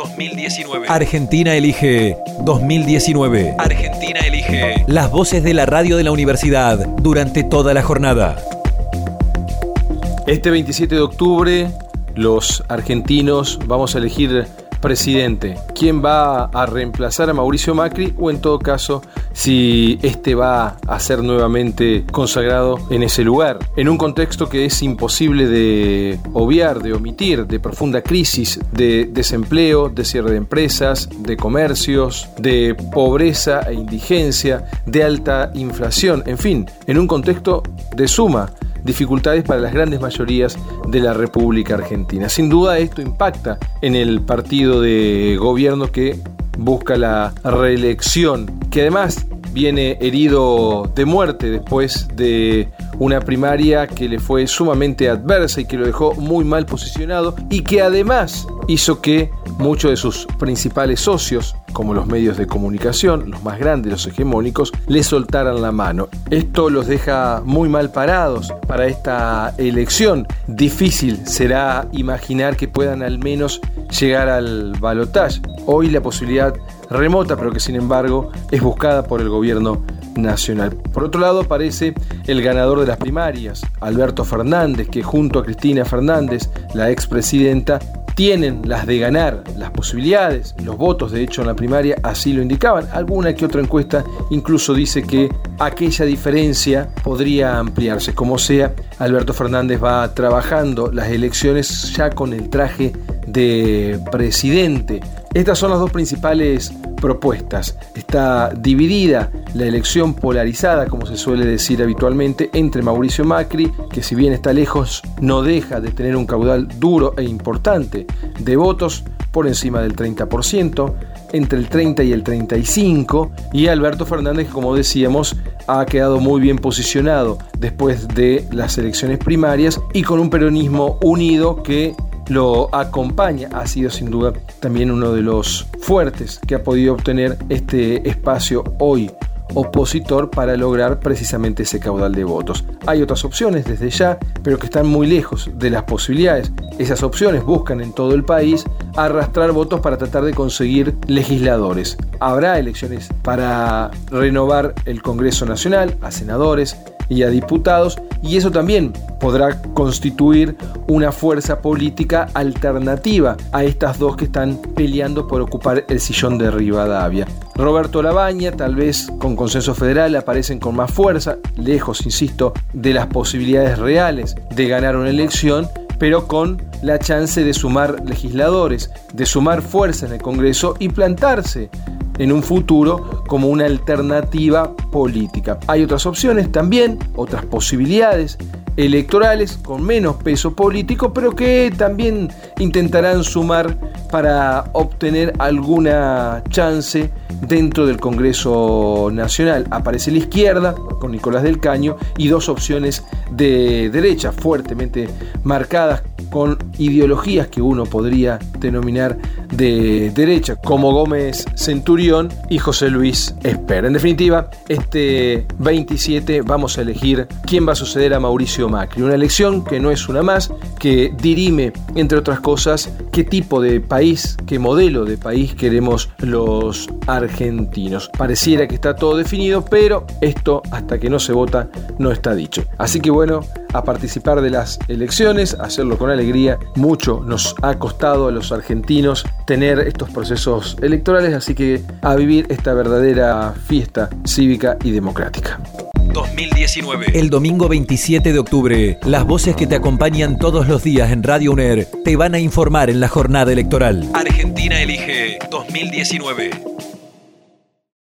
2019. Argentina elige 2019. Argentina elige las voces de la radio de la universidad durante toda la jornada. Este 27 de octubre los argentinos vamos a elegir presidente, quién va a reemplazar a Mauricio Macri o en todo caso si este va a ser nuevamente consagrado en ese lugar, en un contexto que es imposible de obviar, de omitir, de profunda crisis, de desempleo, de cierre de empresas, de comercios, de pobreza e indigencia, de alta inflación, en fin, en un contexto de suma dificultades para las grandes mayorías de la República Argentina. Sin duda esto impacta en el partido de gobierno que busca la reelección, que además viene herido de muerte después de una primaria que le fue sumamente adversa y que lo dejó muy mal posicionado y que además hizo que muchos de sus principales socios, como los medios de comunicación, los más grandes, los hegemónicos, le soltaran la mano. Esto los deja muy mal parados para esta elección. Difícil será imaginar que puedan al menos llegar al balotaje. Hoy la posibilidad remota, pero que sin embargo es buscada por el gobierno nacional. Por otro lado aparece el ganador de las primarias, Alberto Fernández, que junto a Cristina Fernández, la expresidenta, tienen las de ganar, las posibilidades, los votos de hecho en la primaria así lo indicaban. Alguna que otra encuesta incluso dice que aquella diferencia podría ampliarse. Como sea, Alberto Fernández va trabajando las elecciones ya con el traje de presidente. Estas son las dos principales propuestas. Está dividida la elección polarizada, como se suele decir habitualmente, entre Mauricio Macri, que si bien está lejos, no deja de tener un caudal duro e importante de votos por encima del 30%, entre el 30 y el 35, y Alberto Fernández, como decíamos, ha quedado muy bien posicionado después de las elecciones primarias y con un peronismo unido que lo acompaña. Ha sido sin duda también uno de los fuertes que ha podido obtener este espacio hoy opositor para lograr precisamente ese caudal de votos. Hay otras opciones desde ya, pero que están muy lejos de las posibilidades. Esas opciones buscan en todo el país arrastrar votos para tratar de conseguir legisladores. Habrá elecciones para renovar el Congreso Nacional, a senadores y a diputados, y eso también podrá constituir una fuerza política alternativa a estas dos que están peleando por ocupar el sillón de Rivadavia. Roberto Labaña, tal vez con consenso federal, aparecen con más fuerza, lejos, insisto, de las posibilidades reales de ganar una elección, pero con la chance de sumar legisladores, de sumar fuerza en el Congreso y plantarse en un futuro como una alternativa política. Hay otras opciones también, otras posibilidades electorales con menos peso político, pero que también intentarán sumar para obtener alguna chance dentro del Congreso Nacional. Aparece la izquierda con Nicolás del Caño y dos opciones de derecha fuertemente marcadas con ideologías que uno podría denominar de derecha, como Gómez Centurión y José Luis Esper. En definitiva, este 27 vamos a elegir quién va a suceder a Mauricio Macri. Una elección que no es una más, que dirime, entre otras cosas, qué tipo de país, qué modelo de país queremos los argentinos. Pareciera que está todo definido, pero esto hasta que no se vota no está dicho. Así que bueno, a participar de las elecciones, hacerlo con alegría. Mucho nos ha costado a los argentinos tener estos procesos electorales, así que a vivir esta verdadera fiesta cívica y democrática. 2019. El domingo 27 de octubre, las voces que te acompañan todos los días en Radio UNER te van a informar en la jornada electoral. Argentina elige 2019.